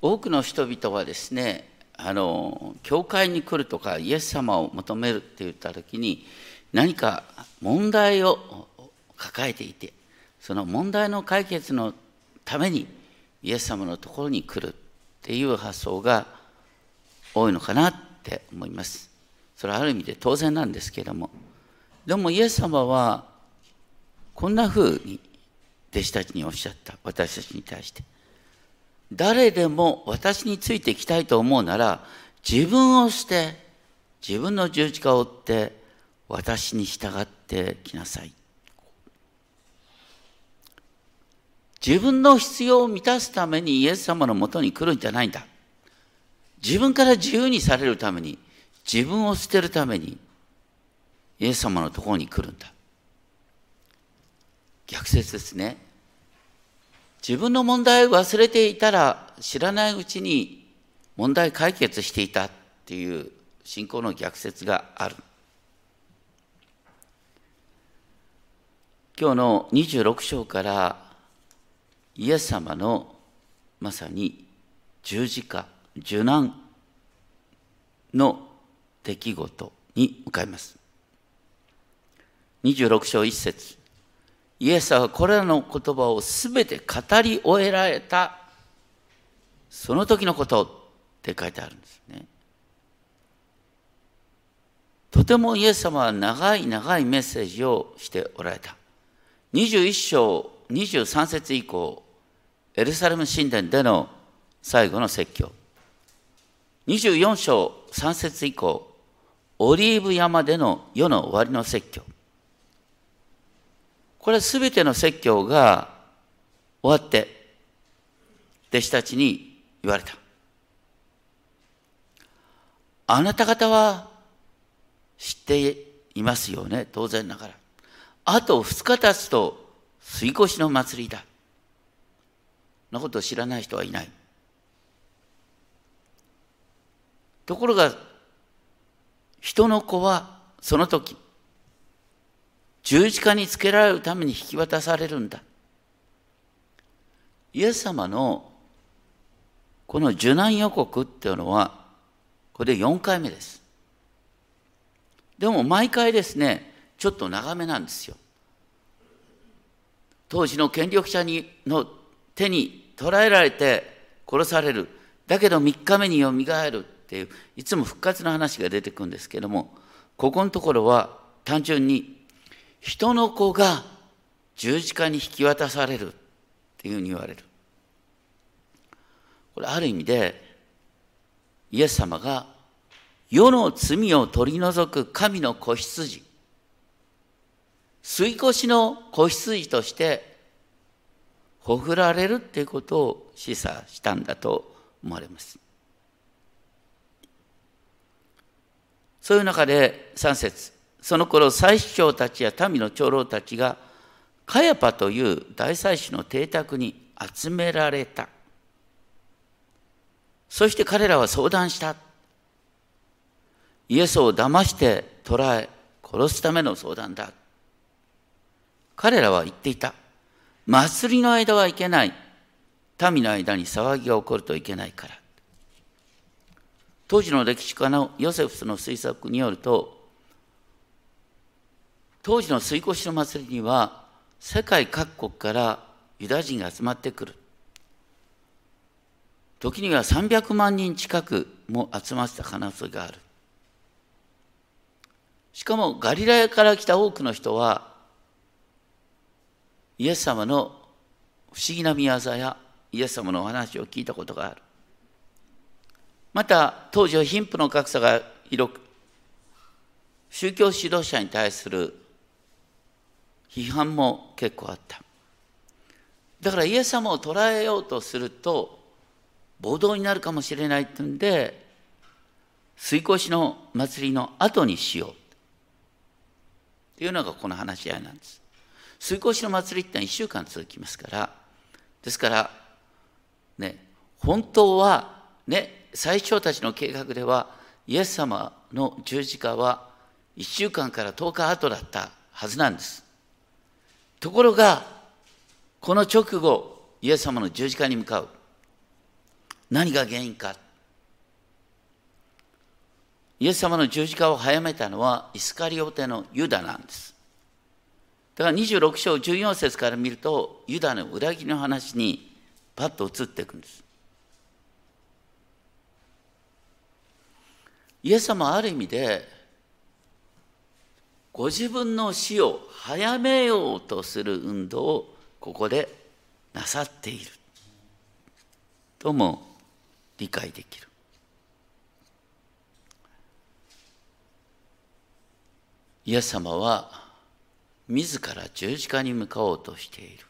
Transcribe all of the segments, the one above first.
多くの人々はですねあの教会に来るとかイエス様を求めるって言った時に何か問題を抱えていてその問題の解決のためにイエス様のところに来るっていう発想が多いのかなって思います。それはある意味で当然なんですけれども。でもイエス様はこんなふうに弟子たちにおっしゃった。私たちに対して。誰でも私についていきたいと思うなら自分を捨て自分の十字架を追って私に従ってきなさい自分の必要を満たすためにイエス様のもとに来るんじゃないんだ。自分から自由にされるために、自分を捨てるために、イエス様のところに来るんだ。逆説ですね。自分の問題を忘れていたら、知らないうちに問題解決していたっていう信仰の逆説がある。今日の26章からイエス様のまさに十字架、受難の出来事に向かいます。26章1節イエスはこれらの言葉をすべて語り終えられたその時のことって書いてあるんですね。とてもイエス様は長い長いメッセージをしておられた。21章23節以降エルサレム神殿での最後の説教。24章3節以降、オリーブ山での世の終わりの説教。これすべての説教が終わって、弟子たちに言われた。あなた方は知っていますよね、当然ながら。あと2日経つと、水越しの祭りだ。のことを知らない人はいない。ところが、人の子はその時、十字架につけられるために引き渡されるんだ。イエス様のこの受難予告っていうのは、これで4回目です。でも毎回ですね、ちょっと長めなんですよ。当時の権力者にの手に捕らえられて殺される。だけど3日目によみがえるっていう、いつも復活の話が出てくるんですけども、ここのところは単純に人の子が十字架に引き渡されるっていうふうに言われる。これある意味でイエス様が世の罪を取り除く神の子羊、吸い越しの子羊としてほふられるっていうことを示唆したんだと思われます。そういう中で3節その頃祭司長たちや民の長老たちがカヤパという大祭司の邸宅に集められた。そして彼らは相談した。イエスを騙して捕らえ殺すための相談だ。彼らは言っていた。祭りの間はいけない。民の間に騒ぎが起こるといけないから。当時の歴史家のヨセフスの推測によると、当時の水越の祭りには世界各国からユダヤ人が集まってくる。時には300万人近くも集まった可能性がある。しかもガリラヤから来た多くの人はイエス様の不思議な見業やイエス様のお話を聞いたことがある。また当時は貧富の格差が広く宗教指導者に対する批判も結構あった。だからイエス様を捉えようとすると暴動になるかもしれないってんで水越の祭りの後にしよう。っていうのがこの話し合いなんです。水越の祭りってのは1週間続きますからですからね本当はね最初たちの計画ではイエス様の十字架は1週間から10日後だったはずなんです。ところがこの直後イエス様の十字架に向かう何が原因か。イエス様の十字架を早めたのはイスカリオテのユダなんです。だから26章14節から見るとユダの裏切りの話にパッと移っていくんです。イエス様はある意味でご自分の死を早めようとする運動をここでなさっているとも理解できる。イエス様は自ら十字架に向かおうとしている。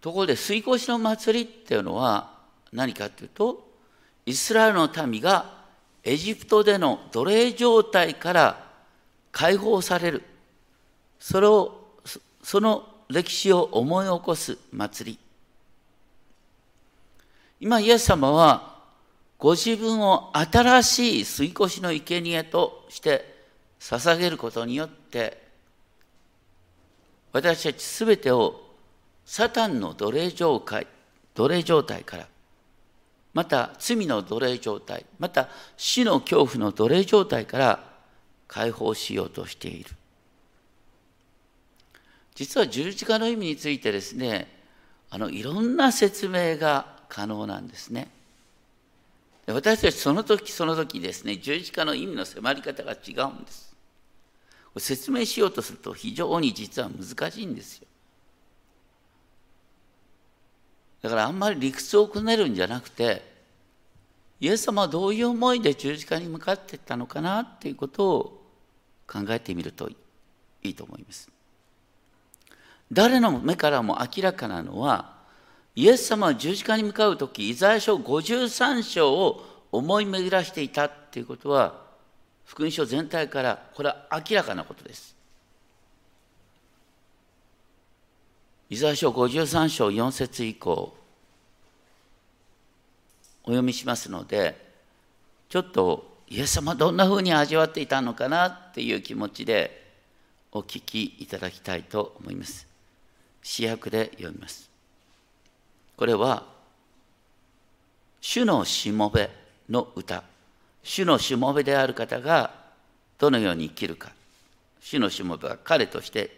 ところで水越しの祭りっていうのは何かというとイスラエルの民がエジプトでの奴隷状態から解放される。それをその歴史を思い起こす祭り。今イエス様はご自分を新しい水越しの生贄として捧げることによって私たちすべてをサタンの奴隷状態奴隷状態からまた罪の奴隷状態また死の恐怖の奴隷状態から解放しようとしている実は十字架の意味についてですねあのいろんな説明が可能なんですね。私たちその時その時ですね十字架の意味の迫り方が違うんです。説明しようとすると非常に実は難しいんですよ。だからあんまり理屈をくねるんじゃなくてイエス様はどういう思いで十字架に向かっていったのかなっていうことを考えてみるといいと思います。誰の目からも明らかなのはイエス様は十字架に向かう時イザヤ書53章を思い巡らしていたっていうことは福音書全体からこれは明らかなことです。イザヤ書53章4節以降お読みしますのでちょっとイエス様どんなふうに味わっていたのかなっていう気持ちでお聞きいただきたいと思います。主役で読みます。これは、主のしもべの歌。主のしもべである方がどのように生きるか。主のしもべは彼として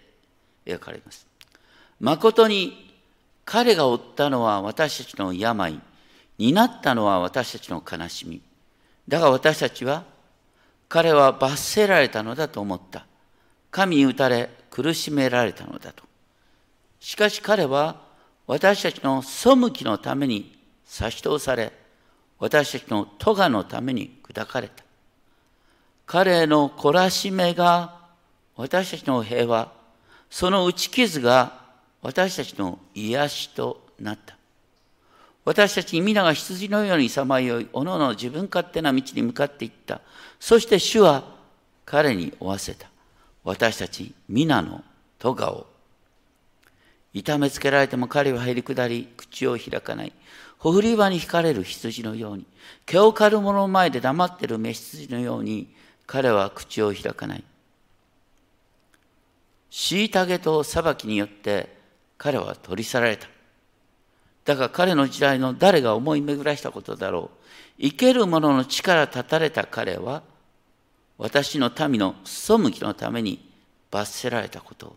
描かれます。誠に彼が負ったのは私たちの病、担ったのは私たちの悲しみ。だが私たちは彼は罰せられたのだと思った。神に打たれ苦しめられたのだと。しかし彼は私たちの背きのために差し通され、私たちの咎のために砕かれた。彼の懲らしめが私たちの平和、その打ち傷が私たちの癒しとなった。私たち皆が羊のようにさまよい、おのの自分勝手な道に向かっていった。そして主は彼に負わせた。私たち皆の咎を痛めつけられても彼はへり下り、口を開かない。ほふり場に引かれる羊のように、毛を刈る者の前で黙ってる雌羊のように、彼は口を開かない。虐げと裁きによって彼は取り去られた。だが彼の時代の誰が思い巡らしたことだろう。生ける者の力立たれた彼は、私の民の背きのために罰せられたこと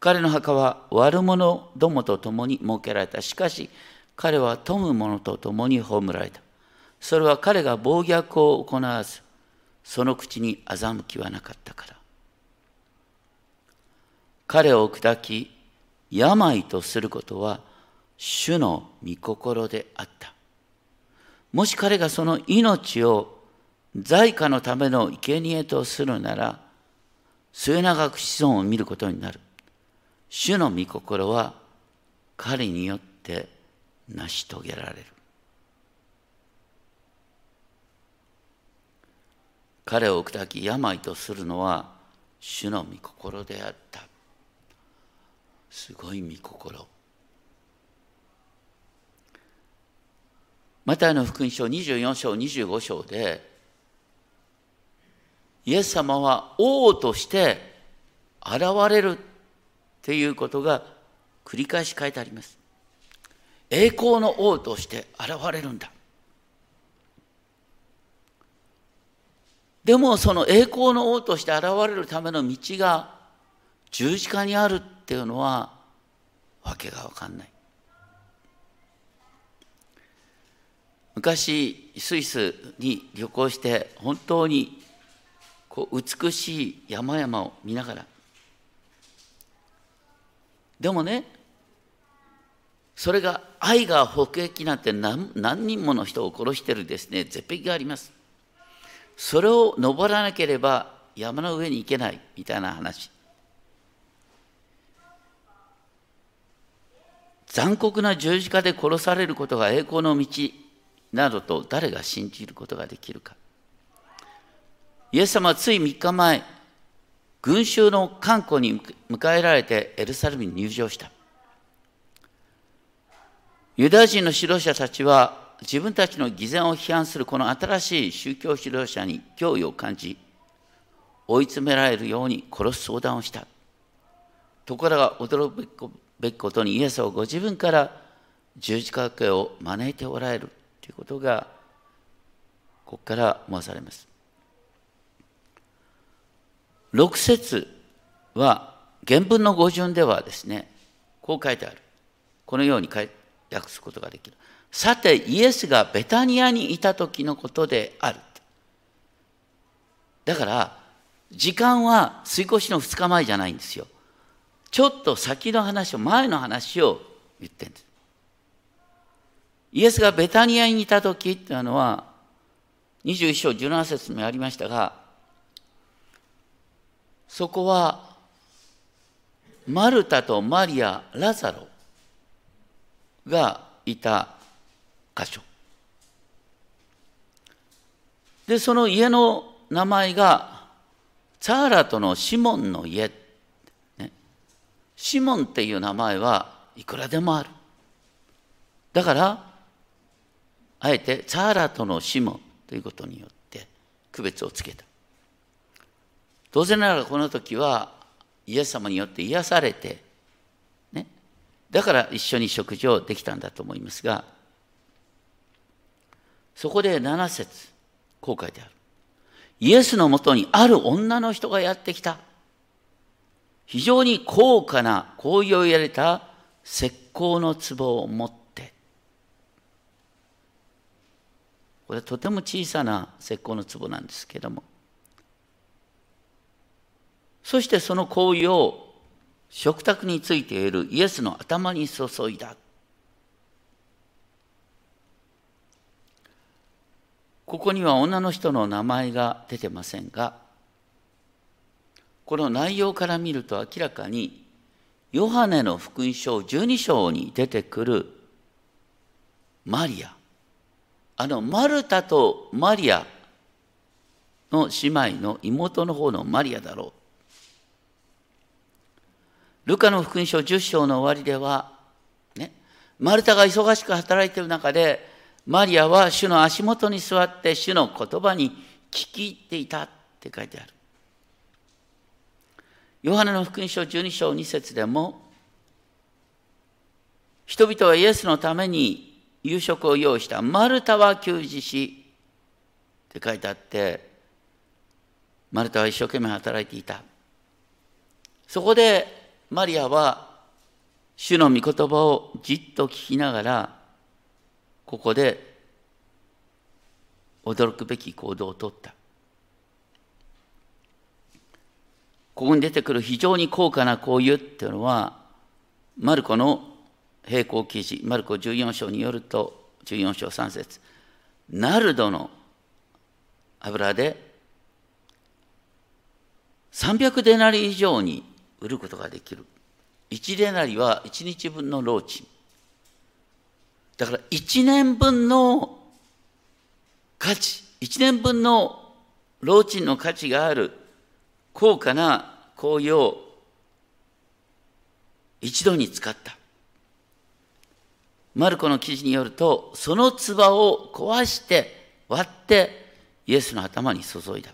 彼の墓は悪者どもと共に設けられた。しかし、彼は富む者と共に葬られた。それは彼が暴虐を行わず、その口に欺きはなかったから。彼を砕き、病とすることは、主の御心であった。もし彼がその命を在家のための生贄とするなら、末永く子孫を見ることになる。主の御心は彼によって成し遂げられる。彼を砕き病とするのは主の御心であった。すごい御心。マタイの福音書24章25章でイエス様は王として現れるっていうことが繰り返し書いてあります。栄光の王として現れるんだでもその栄光の王として現れるための道が十字架にあるっていうのはわけが分かんない。昔スイスに旅行して本当にこう美しい山々を見ながら。でもねそれが愛が北壁なんて何何人もの人を殺してるですね絶壁があります。それを登らなければ山の上に行けないみたいな話。残酷な十字架で殺されることが栄光の道などと誰が信じることができるか。イエス様はつい3日前群衆の観光に迎えられてエルサレムに入場した。ユダヤ人の指導者たちは自分たちの偽善を批判するこの新しい宗教指導者に脅威を感じ追い詰められるように殺す相談をした。ところが驚くべきことにイエスはご自分から十字架刑を招いておられるということがここから思わされます。6節は原文の語順ではですねこう書いてある。このように訳すことができる。さてイエスがベタニアにいた時のことである。だから時間は水越の2日前じゃないんですよ。ちょっと先の話を前の話を言ってるんです。イエスがベタニアにいた時っていうのは21章17節にもありましたがそこはマルタとマリアラザロがいた箇所。でその家の名前がチャーラトのシモンの家、シモンっていう名前はいくらでもある。だからあえてチャーラトのシモンということによって区別をつけた。当然ながらこの時はイエス様によって癒されて、ね、だから一緒に食事をできたんだと思いますがそこで7節こう書いてある。イエスのもとにある女の人がやってきた。非常に高価な香油を入れた石膏の壺を持ってこれはとても小さな石膏の壺なんですけどもそしてその行為を食卓についているイエスの頭に注いだ。ここには女の人の名前が出てませんが、この内容から見ると明らかに、ヨハネの福音書12章に出てくるマリア、あのマルタとマリアの姉妹の妹の方のマリアだろう。ルカの福音書10章の終わりでは、ね、マルタが忙しく働いている中で、マリアは主の足元に座って主の言葉に聞き入っていたって書いてある。ヨハネの福音書12章2節でも、人々はイエスのために夕食を用意した。マルタは給仕し、って書いてあって、マルタは一生懸命働いていた。そこでマリアは主の御言葉をじっと聞きながらここで驚くべき行動をとったここに出てくる非常に高価な香油っていうのはマルコの並行記事マルコ14章によると14章3節ナルドの油で300デナリ以上に売ることができる。1デナリは1日分の労賃。だから1年分の価値、1年分の労賃の価値がある高価な香油を一度に使った。マルコの記事によると、その唾を壊して割ってイエスの頭に注いだ。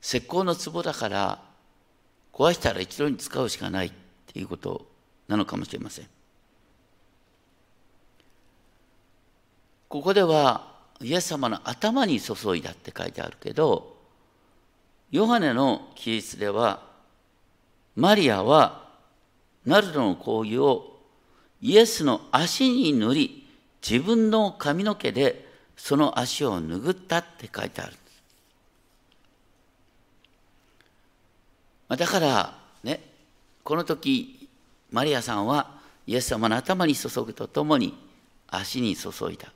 石膏の壺だから壊したら一度に使うしかないっていうことなのかもしれません。ここではイエス様の頭に注いだって書いてあるけどヨハネの記述ではマリアはナルドの香油をイエスの足に塗り自分の髪の毛でその足を拭ったって書いてある。だからねこの時マリアさんはイエス様の頭に注ぐとともに足に注いだ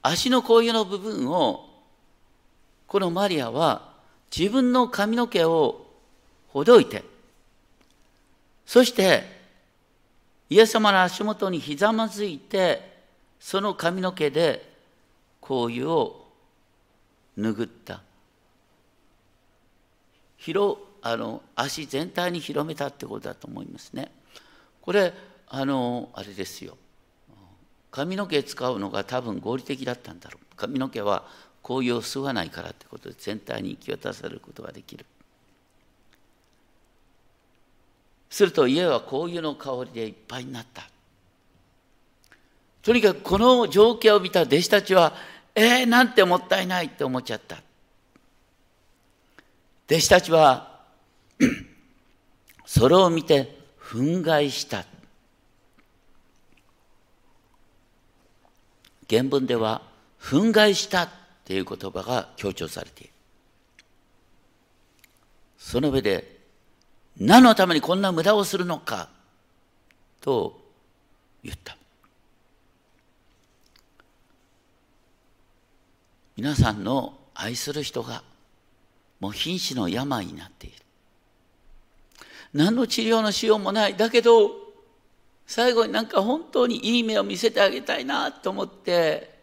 足の香油の部分をこのマリアは自分の髪の毛をほどいてそしてイエス様の足元にひざまずいてその髪の毛で香油を拭った。広あの足全体に広めたってことだと思いますね。これあのあれですよ。髪の毛使うのが多分合理的だったんだろう。髪の毛は香油を吸わないからってことで全体に行き渡されることができる。すると家は香油の香りでいっぱいになった。とにかくこの情景を見た弟子たちはえー、なんてもったいないって思っちゃった。弟子たちは それを見て憤慨した。原文では憤慨したっていう言葉が強調されている。その上で何のためにこんな無駄をするのかと言った。皆さんの愛する人がもう瀕死の病になっている。何の治療のしようもない。だけど最後になんか本当にいい目を見せてあげたいなと思って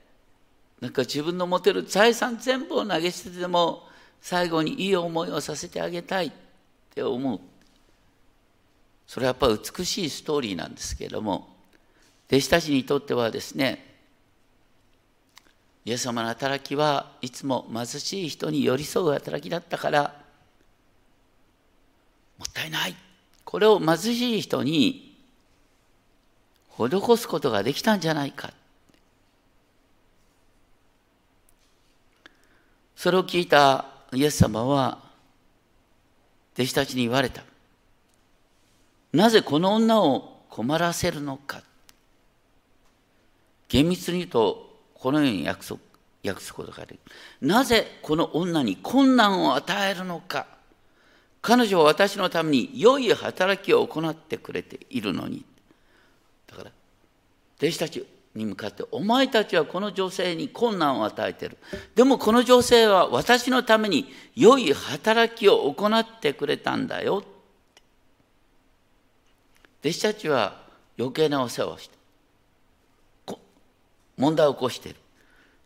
なんか自分の持てる財産全部を投げ捨てても最後にいい思いをさせてあげたいって思う。それはやっぱ美しいストーリーなんですけれども弟子たちにとってはですねイエス様の働きはいつも貧しい人に寄り添う働きだったからもったいない。これを貧しい人に施すことができたんじゃないか。それを聞いたイエス様は弟子たちに言われた。なぜこの女を困らせるのか。厳密に言うとこのように約束訳すことができる。なぜこの女に困難を与えるのか。彼女は私のために良い働きを行ってくれているのに。だから弟子たちに向かってお前たちはこの女性に困難を与えている。でもこの女性は私のために良い働きを行ってくれたんだよ。弟子たちは余計なお世話をして問題を起こしている。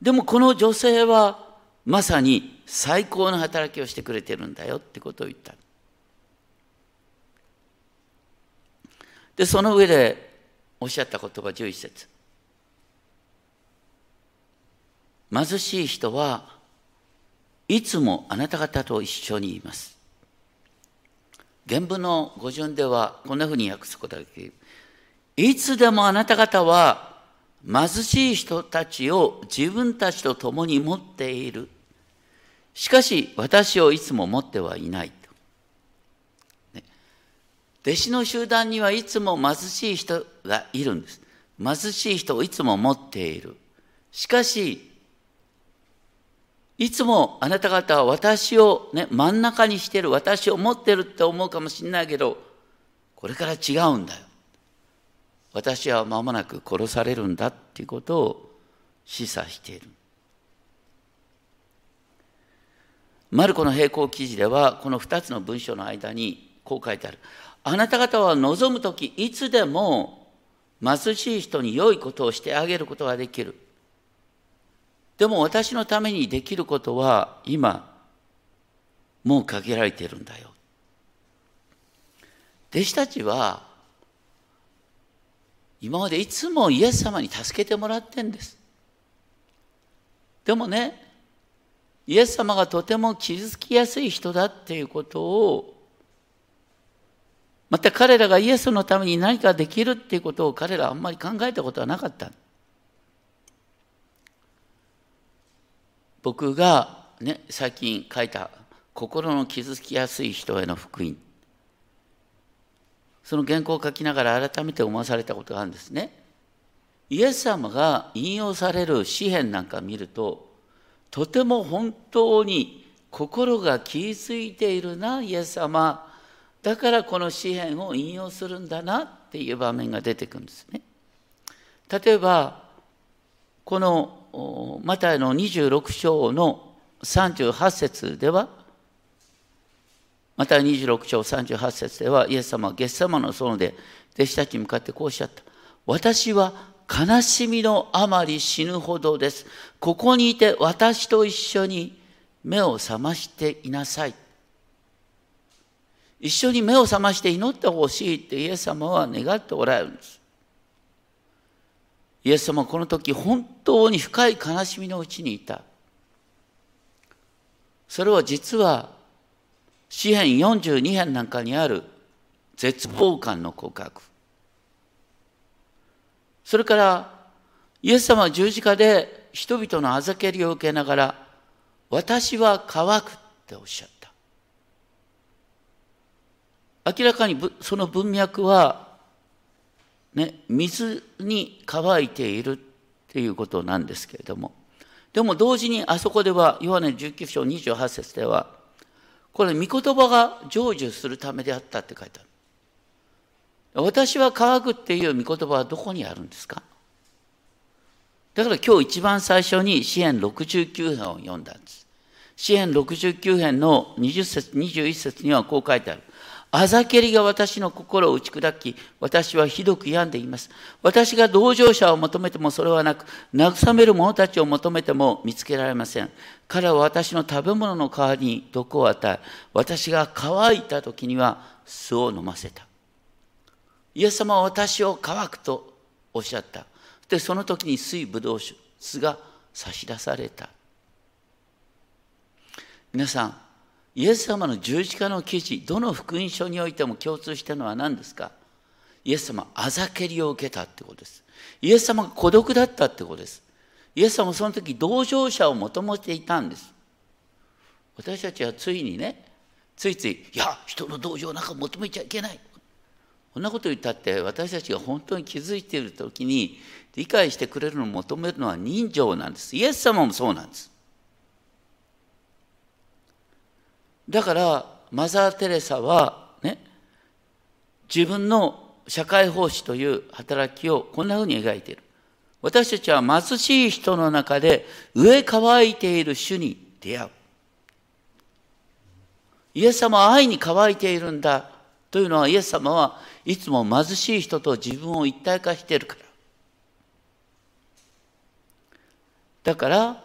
でもこの女性はまさに最高の働きをしてくれてるんだよってことを言った。でその上でおっしゃった言葉11節。貧しい人はいつもあなた方と一緒にいます。原文の語順ではこんなふうに訳すことができる。いつでもあなた方は貧しい人たちを自分たちと共に持っている。しかし私をいつも持ってはいない。弟子の集団にはいつも貧しい人がいるんです。貧しい人をいつも持っている。しかし、いつもあなた方は私を、ね、真ん中にしてる、私を持ってるって思うかもしれないけど、これから違うんだよ。私は間もなく殺されるんだっていうことを示唆している。マルコの並行記事では、この2つの文章の間にこう書いてある。あなた方は望む時いつでも貧しい人に良いことをしてあげることができる。でも私のためにできることは今もう限られてるんだよ。弟子たちは今までいつもイエス様に助けてもらってんです。でもね、イエス様がとても傷つきやすい人だっていうことをまた彼らがイエスのために何かできるっていうことを彼らはあんまり考えたことはなかった。僕がね最近書いた心の傷つきやすい人への福音。その原稿を書きながら改めて思わされたことがあるんですね。イエス様が引用される詩篇なんか見るととても本当に心が傷ついているなイエス様。だからこの詩篇を引用するんだなっていう場面が出てくるんですね。例えばこのマタイの26章の38節ではまた26章38節ではイエス様はゲッサマの園で弟子たちに向かってこうおっしゃった私は悲しみのあまり死ぬほどです。ここにいて私と一緒に目を覚ましていなさい。一緒に目を覚まして祈ってほしいってイエス様は願っておられるんです。イエス様はこの時本当に深い悲しみのうちにいた。それは実は詩編42編なんかにある絶望感の告白。それからイエス様は十字架で人々のあざけりを受けながら私は乾くっておっしゃった明らかにその文脈はね水に乾いているっていうことなんですけれどもでも同時にあそこではヨハネ19章28節ではこれ御言葉が成就するためであったって書いてある私は乾くっていう御言葉はどこにあるんですか？だから今日一番最初に詩篇69編を読んだんです。詩篇69編の20節21節にはこう書いてある。あざけりが私の心を打ち砕き、私はひどく病んでいます。私が同情者を求めてもそれはなく、慰める者たちを求めても見つけられません。彼は私の食べ物の代わりに毒を与え、私が乾いた時には酢を飲ませた。イエス様は私を乾くとおっしゃった。で、その時に水ぶどう酒、酢が差し出された。皆さん、イエス様の十字架の記事、どの福音書においても共通しているのは何ですか？イエス様、あざけりを受けたってことです。イエス様が孤独だったってことです。イエス様はその時同情者を求めていたんです。私たちはついにね、ついつい、いや、人の同情なんか求めちゃいけない。こんなこと言ったって私たちが本当に気づいている時に理解してくれるのを求めるのは人情なんです。イエス様もそうなんです。だからマザー・テレサはね自分の社会奉仕という働きをこんなふうに描いている。私たちは貧しい人の中で上乾いている主に出会う。イエス様は愛に乾いているんだというのはイエス様はいつも貧しい人と自分を一体化しているから。だから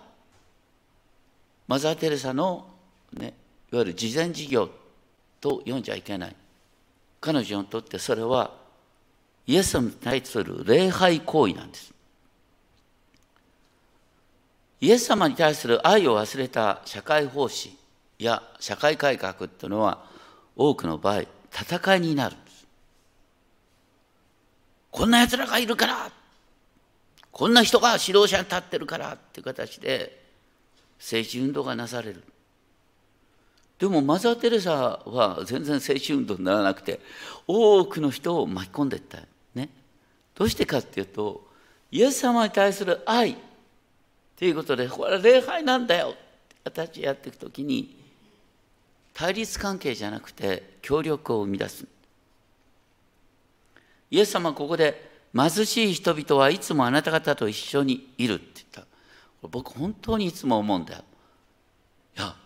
マザー・テレサの、ね、いわゆる慈善事業と読んじゃいけない。彼女にとってそれはイエス様に対する礼拝行為なんです。イエス様に対する愛を忘れた社会奉仕や社会改革っていうのは多くの場合戦いになるんです。こんな奴らがいるからこんな人が指導者に立ってるからっていう形で政治運動がなされる。でもマザー・テレサは全然政治運動にならなくて多くの人を巻き込んでいったねどうしてかっていうとイエス様に対する愛っていうことでこれは礼拝なんだよって形でやっていくときに対立関係じゃなくて協力を生み出すイエス様はここで貧しい人々はいつもあなた方と一緒にいるって言った。僕本当にいつも思うんだよ。いや、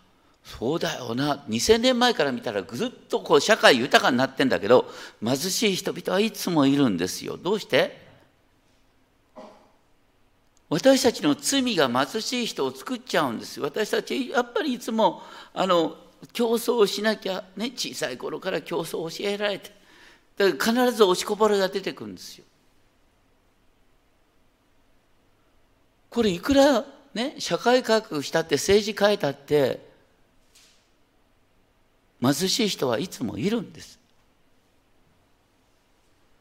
そうだよな。2000年前から見たらぐっとこう社会豊かになってんだけど、貧しい人々はいつもいるんですよ。どうして？私たちの罪が貧しい人を作っちゃうんです私たちやっぱりいつもあの競争をしなきゃね小さい頃から競争を教えられてだから必ず押しこぼれが出てくるんですよ。これいくらね社会改革したって政治変えたって貧しい人はいつもいるんです。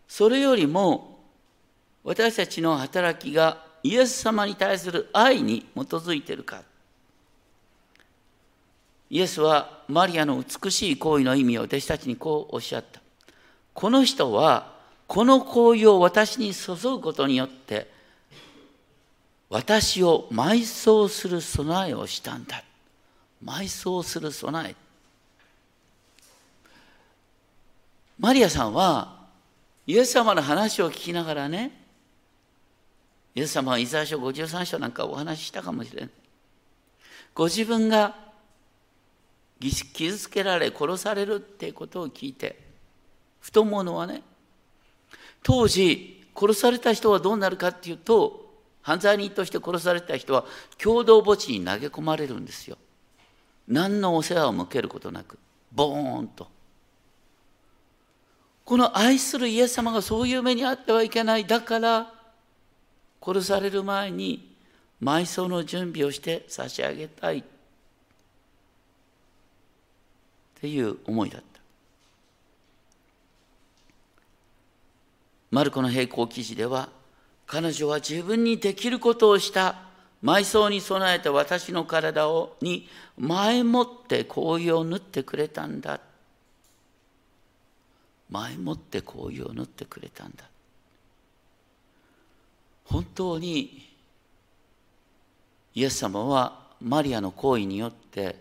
それよりも私たちの働きがイエス様に対する愛に基づいているかイエスはマリアの美しい行為の意味を弟子たちにこうおっしゃった。この人はこの行為を私に注ぐことによって私を埋葬する備えをしたんだ。埋葬する備え。マリアさんはイエス様の話を聞きながらね、イエス様はイザヤ書53章なんかお話ししたかもしれない。ご自分が傷つけられ殺されるっていうことを聞いて、ふと思うのはね、当時殺された人はどうなるかっていうと、犯罪人として殺された人は共同墓地に投げ込まれるんですよ。何のお世話を向けることなく、ボーンと。この愛するイエス様がそういう目にあってはいけない。だから、殺される前に埋葬の準備をして差し上げたい。っていう思いだった。マルコの並行記事では、彼女は自分にできることをした埋葬に備えた私の体をに前もって紅葉を塗ってくれたんだ。前もって紅葉を塗ってくれたんだ。本当にイエス様はマリアの行為によって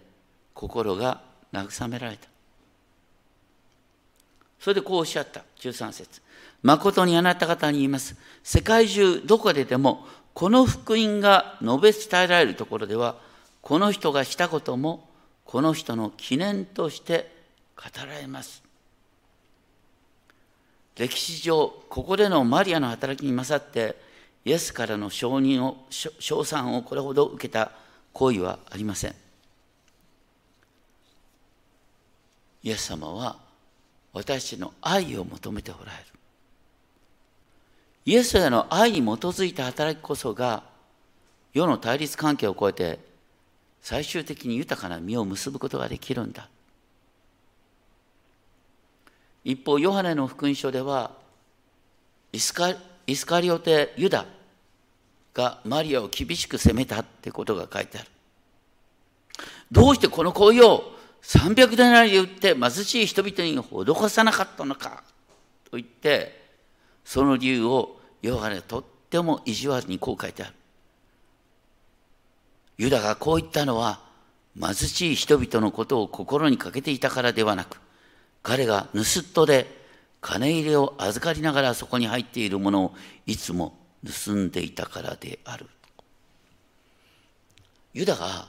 心が慰められた。それでこうおっしゃった、13節誠にあなた方に言います。世界中どこででもこの福音が述べ伝えられるところでは、この人がしたこともこの人の記念として語られます。歴史上、ここでのマリアの働きに勝って、イエスからの承認を、称賛をこれほど受けた行為はありません。イエス様は私の愛を求めておられる。イエスへの愛に基づいた働きこそが世の対立関係を超えて最終的に豊かな実を結ぶことができるんだ。一方、ヨハネの福音書ではイスカイスカリオテ・ユダがマリアを厳しく責めたってことが書いてある。どうしてこの行為を300デナリで売って貧しい人々に施さなかったのかと言ってその理由をヨハネとっても意地悪にこう書いてある。ユダがこう言ったのは貧しい人々のことを心にかけていたからではなく彼が盗っ人で金入れを預かりながらそこに入っているものをいつも盗んでいたからである。ユダが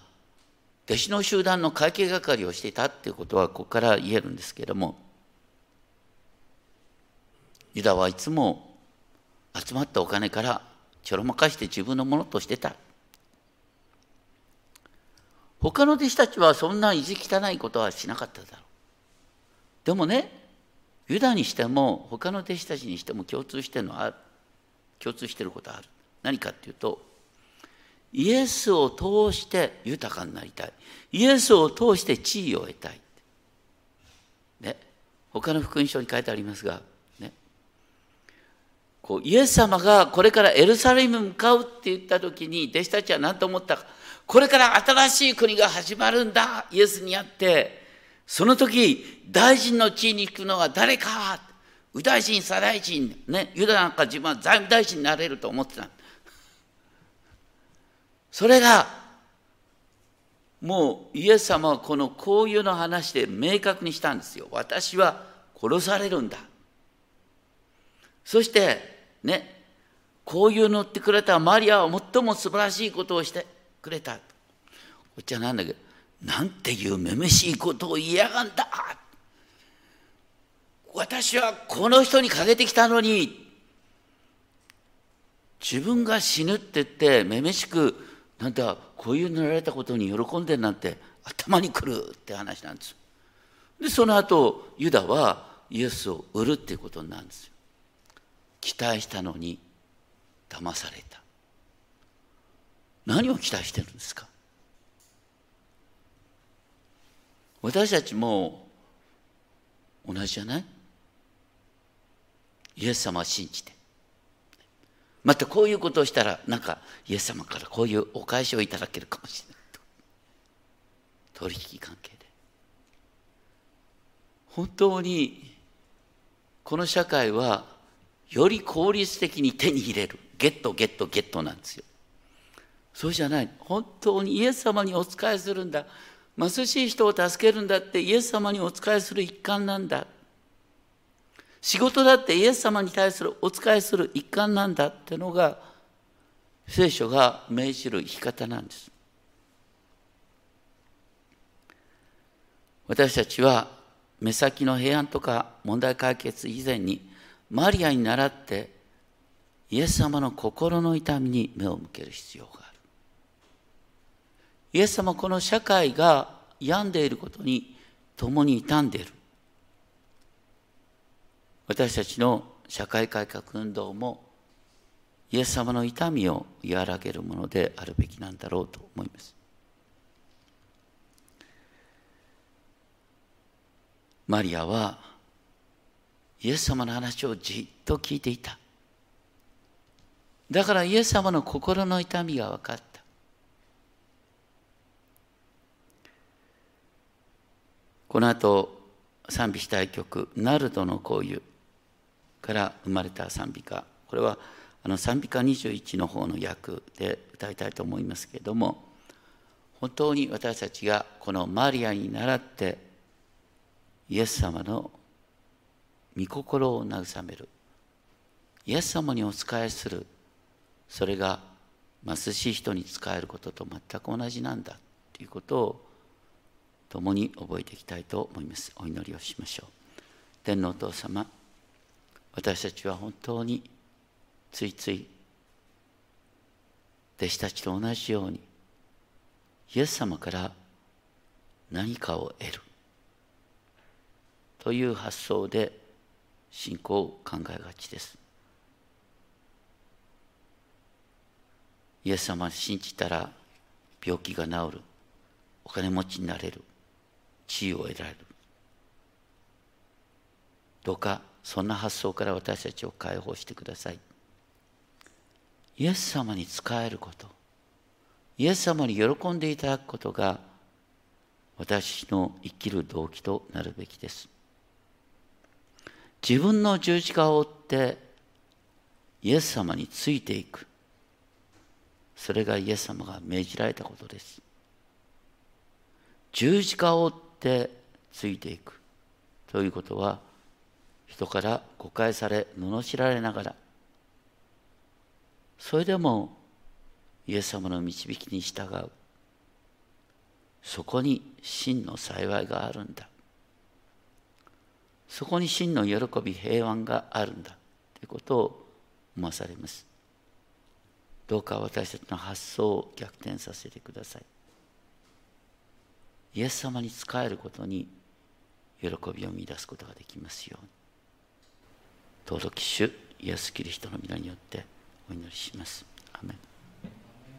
弟子の集団の会計係をしていたっていうことはここから言えるんですけれどもユダはいつも集まったお金からちょろまかして自分のものとしてた。他の弟子たちはそんな意地汚いことはしなかっただろう。でもね、ユダにしても他の弟子たちにしても共通してるのはある。共通してることある。何かっていうと、イエスを通して豊かになりたい。イエスを通して地位を得たい。ね。他の福音書に書いてありますが、こうイエス様がこれからエルサレムに向かうって言った時に弟子たちは何と思ったかこれから新しい国が始まるんだイエスにあってその時大臣の地位に行くのは誰か？右大臣左大臣。ねユダなんか自分は財務大臣になれると思ってた。それがもうイエス様はこのこういうの話で明確にしたんですよ。私は殺されるんだ。そしてね、こういうのってくれたマリアは最も素晴らしいことをしてくれた。こっちはなんだけ？ど、なんていうめめしいことを言いやがんだ。私はこの人にかけてきたのに、自分が死ぬって言って、めめしく、なんだ、こういう塗られたことに喜んでるなんて頭にくるって話なんです。で、その後、ユダはイエスを売るっていうことになるんですよ。期待したのに騙された何を期待してるんですか？私たちも同じじゃない？イエス様を信じて。またこういうことをしたらなんかイエス様からこういうお返しをいただけるかもしれないと。取引関係で。本当にこの社会はより効率的に手に入れる。ゲットゲットゲットなんですよ。そうじゃない。本当にイエス様にお仕えするんだ。貧しい人を助けるんだってイエス様にお仕えする一環なんだ。仕事だってイエス様に対するお仕えする一環なんだってのが聖書が命じる生き方なんです。私たちは目先の平安とか問題解決以前にマリアに倣ってイエス様の心の痛みに目を向ける必要がある。イエス様この社会が病んでいることに共に傷んでいる。私たちの社会改革運動もイエス様の痛みを和らげるものであるべきなんだろうと思います。マリアはイエス様の話をじっと聞いていた。だからイエス様の心の痛みが分かった。この後賛美したい曲「ナルドの紅油」から生まれた賛美歌。これはあの賛美歌21の方の訳で歌いたいと思いますけれども本当に私たちがこのマリアに倣ってイエス様の御心を慰める。イエス様にお仕えする。それが貧しい人に仕えることと全く同じなんだということを共に覚えていきたいと思います。お祈りをしましょう。天皇お父様私たちは本当についつい弟子たちと同じようにイエス様から何かを得るという発想で信仰を考えがちです。イエス様を信じたら病気が治るお金持ちになれる地位を得られる。どうかそんな発想から私たちを解放してください。イエス様に仕えることイエス様に喜んでいただくことが私の生きる動機となるべきです。自分の十字架を追ってイエス様についていく。それがイエス様が命じられたことです。十字架を追ってついていく。ということは人から誤解され罵られながら。それでもイエス様の導きに従う。そこに真の幸いがあるんだ。そこに真の喜び平安があるんだ。ということを思わされます。どうか私たちの発想を逆転させてください。イエス様に仕えることに喜びを見出すことができますように尊き主イエス・キリストの皆によってお祈りします。アメン